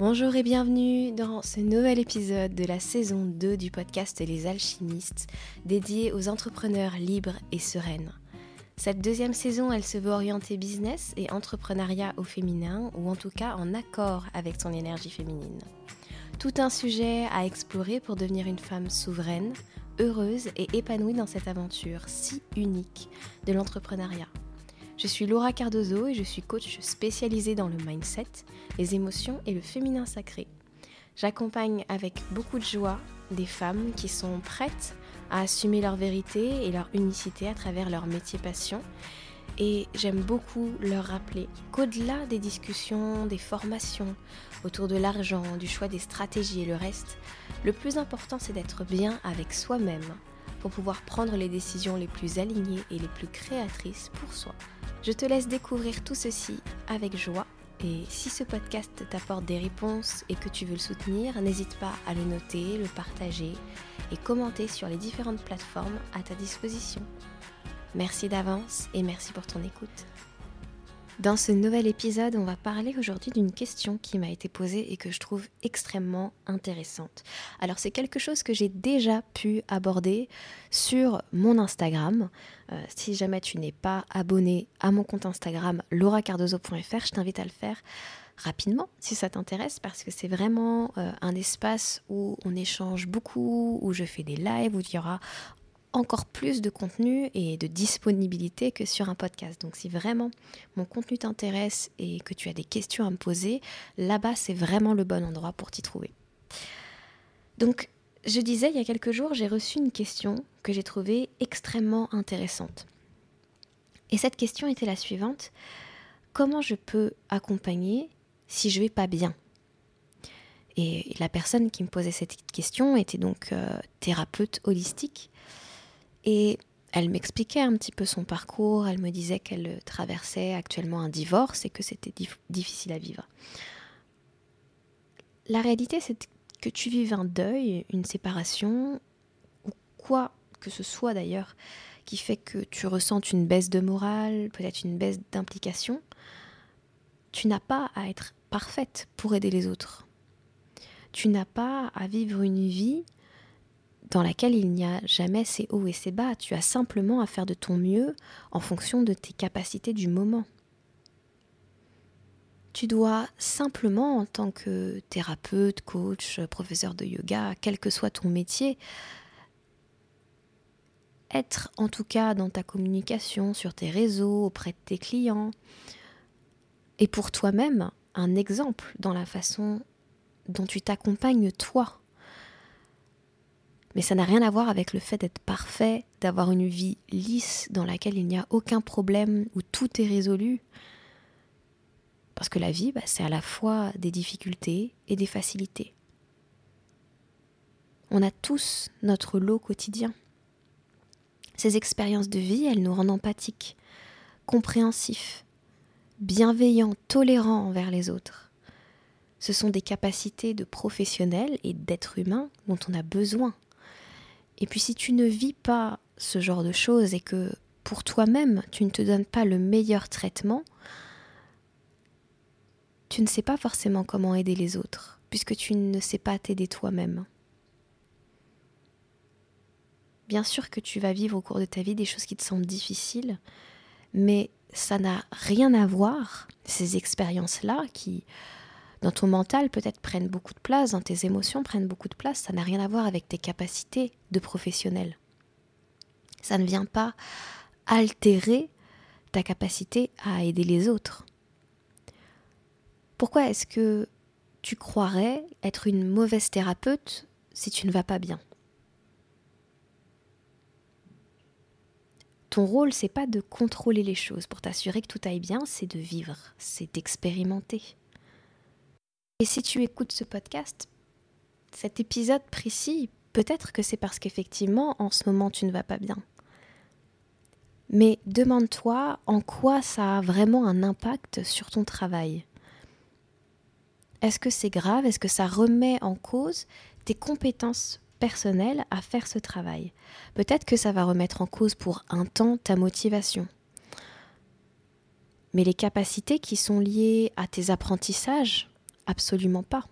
Bonjour et bienvenue dans ce nouvel épisode de la saison 2 du podcast Les Alchimistes, dédié aux entrepreneurs libres et sereines. Cette deuxième saison, elle se veut orienter business et entrepreneuriat au féminin, ou en tout cas en accord avec son énergie féminine. Tout un sujet à explorer pour devenir une femme souveraine, heureuse et épanouie dans cette aventure si unique de l'entrepreneuriat. Je suis Laura Cardozo et je suis coach spécialisée dans le mindset, les émotions et le féminin sacré. J'accompagne avec beaucoup de joie des femmes qui sont prêtes à assumer leur vérité et leur unicité à travers leur métier passion. Et j'aime beaucoup leur rappeler qu'au-delà des discussions, des formations autour de l'argent, du choix des stratégies et le reste, le plus important c'est d'être bien avec soi-même pour pouvoir prendre les décisions les plus alignées et les plus créatrices pour soi. Je te laisse découvrir tout ceci avec joie et si ce podcast t'apporte des réponses et que tu veux le soutenir, n'hésite pas à le noter, le partager et commenter sur les différentes plateformes à ta disposition. Merci d'avance et merci pour ton écoute. Dans ce nouvel épisode, on va parler aujourd'hui d'une question qui m'a été posée et que je trouve extrêmement intéressante. Alors c'est quelque chose que j'ai déjà pu aborder sur mon Instagram. Euh, si jamais tu n'es pas abonné à mon compte Instagram lauracardozo.fr, je t'invite à le faire rapidement si ça t'intéresse parce que c'est vraiment euh, un espace où on échange beaucoup, où je fais des lives, où il y aura encore plus de contenu et de disponibilité que sur un podcast. Donc si vraiment mon contenu t'intéresse et que tu as des questions à me poser, là-bas c'est vraiment le bon endroit pour t'y trouver. Donc je disais il y a quelques jours, j'ai reçu une question que j'ai trouvée extrêmement intéressante. Et cette question était la suivante. Comment je peux accompagner si je vais pas bien? Et la personne qui me posait cette question était donc euh, thérapeute holistique et elle m'expliquait un petit peu son parcours, elle me disait qu'elle traversait actuellement un divorce et que c'était difficile à vivre. La réalité, c'est que tu vives un deuil, une séparation, ou quoi que ce soit d'ailleurs, qui fait que tu ressentes une baisse de morale, peut-être une baisse d'implication, tu n'as pas à être parfaite pour aider les autres. Tu n'as pas à vivre une vie dans laquelle il n'y a jamais ces hauts et ces bas. Tu as simplement à faire de ton mieux en fonction de tes capacités du moment. Tu dois simplement, en tant que thérapeute, coach, professeur de yoga, quel que soit ton métier, être en tout cas dans ta communication, sur tes réseaux, auprès de tes clients, et pour toi-même, un exemple dans la façon dont tu t'accompagnes toi mais ça n'a rien à voir avec le fait d'être parfait, d'avoir une vie lisse dans laquelle il n'y a aucun problème, où tout est résolu. Parce que la vie, bah, c'est à la fois des difficultés et des facilités. On a tous notre lot quotidien. Ces expériences de vie, elles nous rendent empathiques, compréhensifs, bienveillants, tolérants envers les autres. Ce sont des capacités de professionnels et d'êtres humains dont on a besoin et puis si tu ne vis pas ce genre de choses et que pour toi-même tu ne te donnes pas le meilleur traitement, tu ne sais pas forcément comment aider les autres, puisque tu ne sais pas t'aider toi-même. Bien sûr que tu vas vivre au cours de ta vie des choses qui te semblent difficiles, mais ça n'a rien à voir, ces expériences-là qui dans ton mental peut-être prennent beaucoup de place, dans tes émotions prennent beaucoup de place, ça n'a rien à voir avec tes capacités de professionnel. Ça ne vient pas altérer ta capacité à aider les autres. Pourquoi est-ce que tu croirais être une mauvaise thérapeute si tu ne vas pas bien? Ton rôle, c'est pas de contrôler les choses pour t'assurer que tout aille bien, c'est de vivre, c'est d'expérimenter. Et si tu écoutes ce podcast, cet épisode précis, peut-être que c'est parce qu'effectivement, en ce moment, tu ne vas pas bien. Mais demande-toi en quoi ça a vraiment un impact sur ton travail. Est-ce que c'est grave? Est-ce que ça remet en cause tes compétences personnelles à faire ce travail? Peut-être que ça va remettre en cause pour un temps ta motivation. Mais les capacités qui sont liées à tes apprentissages, Absolument pas.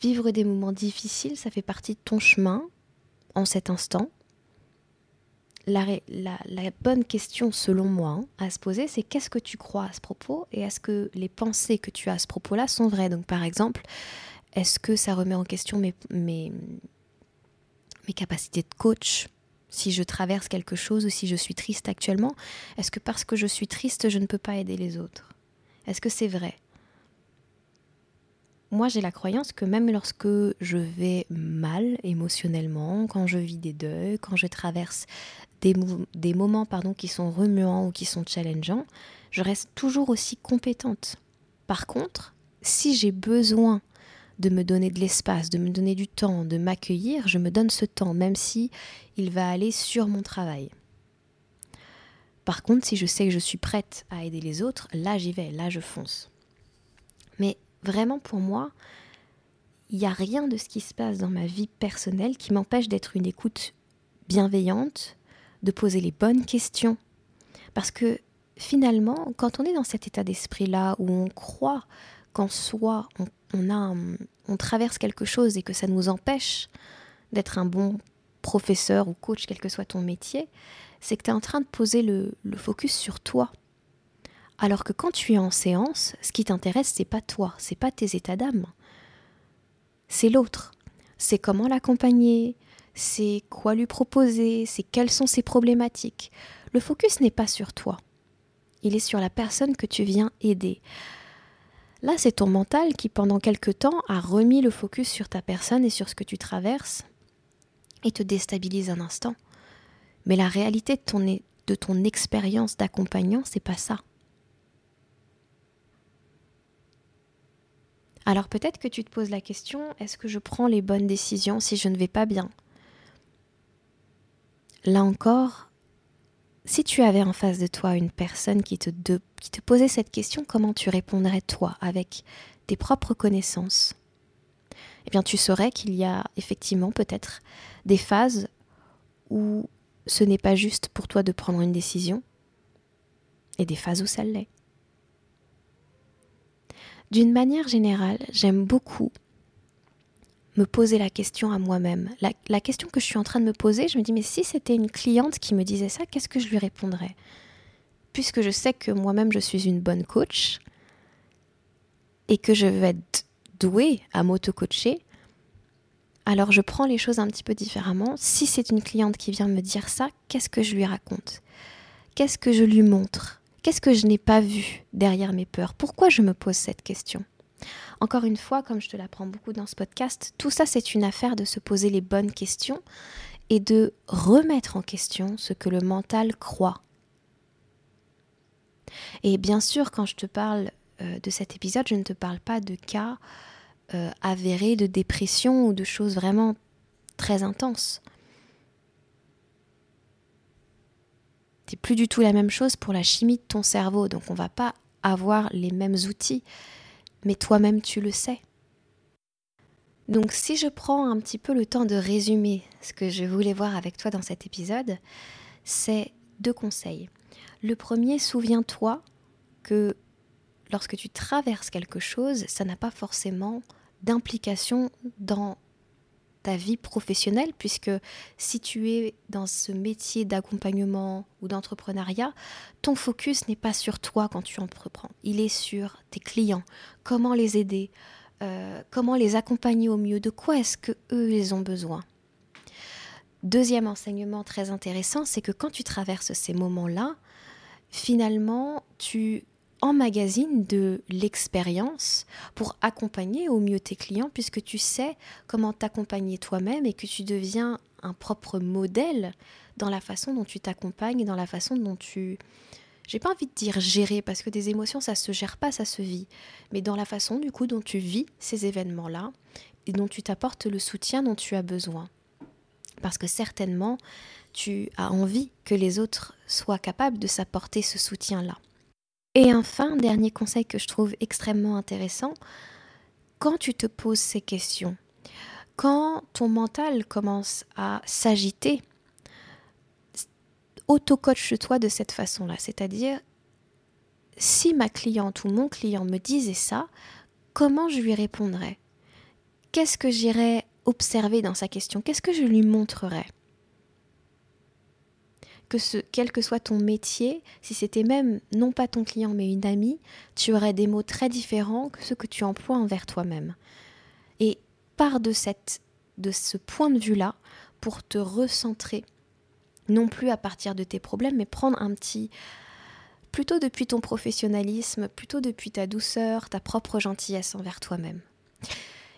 Vivre des moments difficiles, ça fait partie de ton chemin en cet instant. La, bonne question, selon moi, hein, à se poser, c'est qu'est-ce que tu crois à ce propos et est-ce que les pensées que tu as à ce propos-là sont vraies? Donc, par exemple, est-ce que ça remet en question mes, capacités de coach? Si je traverse quelque chose ou si je suis triste actuellement Est-ce que parce que je suis triste, je ne peux pas aider les autres? Est-ce que c'est vrai? Moi j'ai la croyance que même lorsque je vais mal émotionnellement, quand je vis des deuils, quand je traverse des, des moments pardon, qui sont remuants ou qui sont challengeants, je reste toujours aussi compétente. Par contre, si j'ai besoin de me donner de l'espace, de me donner du temps, de m'accueillir, je me donne ce temps, même si il va aller sur mon travail. Par contre, si je sais que je suis prête à aider les autres, là j'y vais, là je fonce. Mais vraiment pour moi, il n'y a rien de ce qui se passe dans ma vie personnelle qui m'empêche d'être une écoute bienveillante, de poser les bonnes questions. Parce que finalement, quand on est dans cet état d'esprit-là où on croit qu'en soi, on, traverse quelque chose et que ça nous empêche d'être un bon professeur ou coach, quel que soit ton métier, c'est que tu es en train de poser le, le focus sur toi. Alors que quand tu es en séance, ce qui t'intéresse, c'est pas toi, c'est pas tes états d'âme. C'est l'autre. C'est comment l'accompagner, c'est quoi lui proposer, c'est quelles sont ses problématiques. Le focus n'est pas sur toi. Il est sur la personne que tu viens aider. Là, c'est ton mental qui, pendant quelque temps, a remis le focus sur ta personne et sur ce que tu traverses et te déstabilise un instant. Mais la réalité de ton, de ton expérience d'accompagnant, c'est pas ça. Alors peut-être que tu te poses la question, est-ce que je prends les bonnes décisions si je ne vais pas bien? Là encore, si tu avais en face de toi une personne qui te, posait cette question, comment tu répondrais toi avec tes propres connaissances? Eh bien tu saurais qu'il y a effectivement peut-être des phases où ce n'est pas juste pour toi de prendre une décision et des phases où ça l'est. D'une manière générale, j'aime beaucoup me poser la question à moi-même. La, question que je suis en train de me poser, je me dis, mais si c'était une cliente qui me disait ça, qu'est-ce que je lui répondrais? Puisque je sais que moi-même, je suis une bonne coach et que je vais être douée à m'auto-coacher, alors je prends les choses un petit peu différemment. Si c'est une cliente qui vient me dire ça, qu'est-ce que je lui raconte? Qu'est-ce que je lui montre? Qu'est-ce que je n'ai pas vu derrière mes peurs? Pourquoi je me pose cette question? Encore une fois, comme je te l'apprends beaucoup dans ce podcast, tout ça c'est une affaire de se poser les bonnes questions et de remettre en question ce que le mental croit. Et bien sûr, quand je te parle euh, de cet épisode, je ne te parle pas de cas euh, avérés de dépression ou de choses vraiment très intenses. c'est plus du tout la même chose pour la chimie de ton cerveau. Donc on va pas avoir les mêmes outils, mais toi-même tu le sais. Donc si je prends un petit peu le temps de résumer ce que je voulais voir avec toi dans cet épisode, c'est deux conseils. Le premier, souviens-toi que lorsque tu traverses quelque chose, ça n'a pas forcément d'implication dans ta vie professionnelle, puisque si tu es dans ce métier d'accompagnement ou d'entrepreneuriat, ton focus n'est pas sur toi quand tu entreprends, il est sur tes clients, comment les aider, euh, comment les accompagner au mieux, de quoi est-ce que eux ils ont besoin? Deuxième enseignement très intéressant, c'est que quand tu traverses ces moments-là, finalement, tu magazine de l'expérience pour accompagner au mieux tes clients puisque tu sais comment t'accompagner toi-même et que tu deviens un propre modèle dans la façon dont tu t'accompagnes, dans la façon dont tu... J'ai pas envie de dire gérer parce que des émotions ça se gère pas, ça se vit, mais dans la façon du coup dont tu vis ces événements-là et dont tu t'apportes le soutien dont tu as besoin. Parce que certainement, tu as envie que les autres soient capables de s'apporter ce soutien-là. Et enfin, dernier conseil que je trouve extrêmement intéressant, quand tu te poses ces questions, quand ton mental commence à s'agiter, auto-coach-toi de cette façon-là, c'est-à-dire si ma cliente ou mon client me disait ça, comment je lui répondrais? Qu'est-ce que j'irais observer dans sa question? Qu'est-ce que je lui montrerais? Quel que soit ton métier, si c'était même non pas ton client mais une amie, tu aurais des mots très différents que ceux que tu emploies envers toi-même. Et pars de, cette, de ce point de vue-là pour te recentrer, non plus à partir de tes problèmes, mais prendre un petit, plutôt depuis ton professionnalisme, plutôt depuis ta douceur, ta propre gentillesse envers toi-même.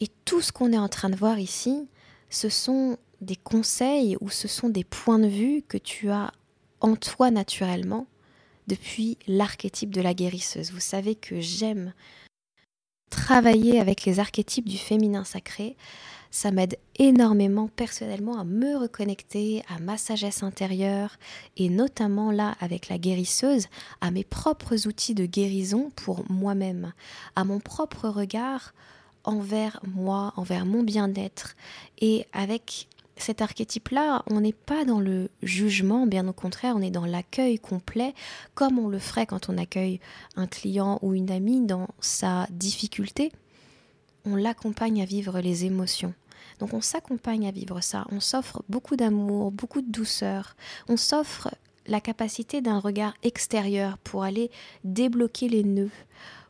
Et tout ce qu'on est en train de voir ici, ce sont des conseils ou ce sont des points de vue que tu as en toi naturellement depuis l'archétype de la guérisseuse. Vous savez que j'aime travailler avec les archétypes du féminin sacré ça m'aide énormément personnellement à me reconnecter à ma sagesse intérieure et notamment là avec la guérisseuse, à mes propres outils de guérison pour moi-même, à mon propre regard envers moi, envers mon bien-être. Et avec cet archétype-là, on n'est pas dans le jugement, bien au contraire, on est dans l'accueil complet, comme on le ferait quand on accueille un client ou une amie dans sa difficulté. On l'accompagne à vivre les émotions. Donc on s'accompagne à vivre ça, on s'offre beaucoup d'amour, beaucoup de douceur, on s'offre la capacité d'un regard extérieur pour aller débloquer les nœuds,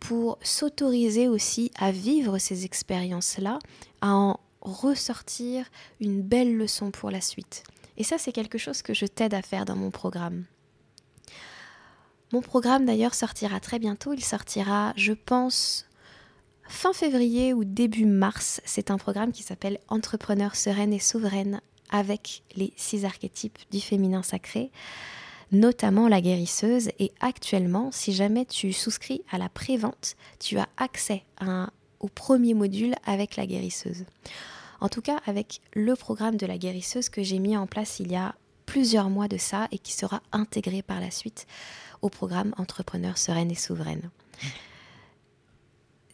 pour s'autoriser aussi à vivre ces expériences-là, à en ressortir une belle leçon pour la suite. Et ça, c'est quelque chose que je t'aide à faire dans mon programme. Mon programme d'ailleurs sortira très bientôt, il sortira, je pense, fin février ou début mars. C'est un programme qui s'appelle Entrepreneur sereine et souveraine avec les six archétypes du féminin sacré, notamment la guérisseuse. Et actuellement, si jamais tu souscris à la prévente, tu as accès au premier module avec la guérisseuse. En tout cas, avec le programme de la guérisseuse que j'ai mis en place il y a plusieurs mois de ça et qui sera intégré par la suite au programme Entrepreneur sereine et souveraine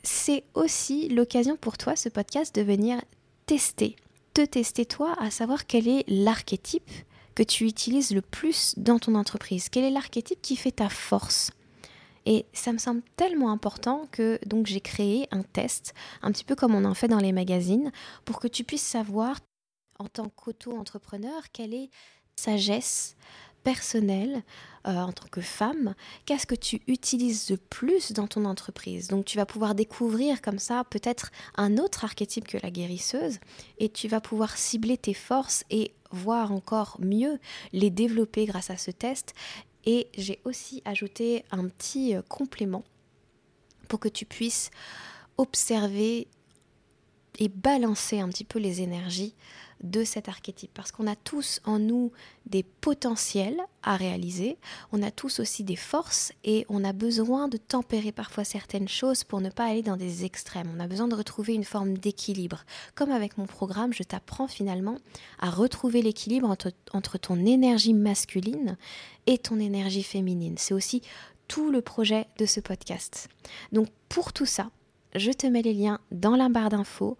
c'est aussi l'occasion pour toi, ce podcast, de venir tester, te tester toi, à savoir quel est l'archétype que tu utilises le plus dans ton entreprise, quel est l'archétype qui fait ta force. Et ça me semble tellement important que donc j'ai créé un test, un petit peu comme on en fait dans les magazines, pour que tu puisses savoir en tant qu'auto-entrepreneur quelle est sagesse, personnel euh, en tant que femme, qu'est-ce que tu utilises de plus dans ton entreprise? Donc tu vas pouvoir découvrir comme ça peut-être un autre archétype que la guérisseuse et tu vas pouvoir cibler tes forces et voir encore mieux les développer grâce à ce test. Et j'ai aussi ajouté un petit euh, complément pour que tu puisses observer et balancer un petit peu les énergies de cet archétype. Parce qu'on a tous en nous des potentiels à réaliser, on a tous aussi des forces et on a besoin de tempérer parfois certaines choses pour ne pas aller dans des extrêmes. On a besoin de retrouver une forme d'équilibre. Comme avec mon programme, je t'apprends finalement à retrouver l'équilibre entre, ton énergie masculine et ton énergie féminine. C'est aussi tout le projet de ce podcast. Donc pour tout ça, je te mets les liens dans la barre d'infos.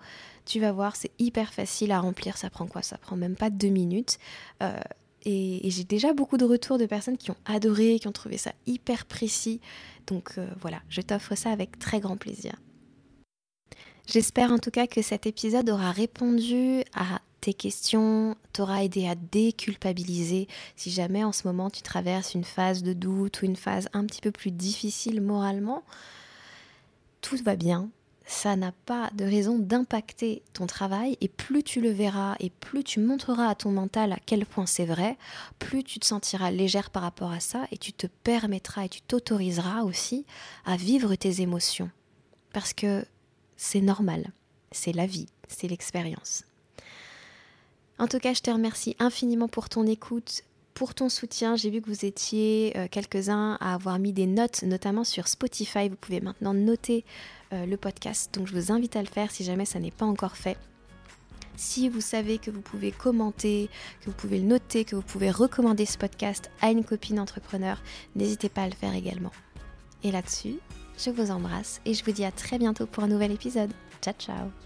Tu vas voir, c'est hyper facile à remplir. Ça prend quoi? Ça prend même pas deux minutes. Euh, et, j'ai déjà beaucoup de retours de personnes qui ont adoré, qui ont trouvé ça hyper précis. Donc euh, voilà, je t'offre ça avec très grand plaisir. J'espère en tout cas que cet épisode aura répondu à tes questions, t'aura aidé à déculpabiliser si jamais en ce moment tu traverses une phase de doute ou une phase un petit peu plus difficile moralement tout va bien, ça n'a pas de raison d'impacter ton travail et plus tu le verras et plus tu montreras à ton mental à quel point c'est vrai, plus tu te sentiras légère par rapport à ça et tu te permettras et tu t'autoriseras aussi à vivre tes émotions. Parce que c'est normal, c'est la vie, c'est l'expérience. En tout cas, je te remercie infiniment pour ton écoute pour ton soutien. J'ai vu que vous étiez euh, quelques-uns à avoir mis des notes, notamment sur Spotify. Vous pouvez maintenant noter euh, le podcast, donc je vous invite à le faire si jamais ça n'est pas encore fait. Si vous savez que vous pouvez commenter, que vous pouvez le noter, que vous pouvez recommander ce podcast à une copine entrepreneur, n'hésitez pas à le faire également. Et là-dessus, je vous embrasse et je vous dis à très bientôt pour un nouvel épisode. Ciao ciao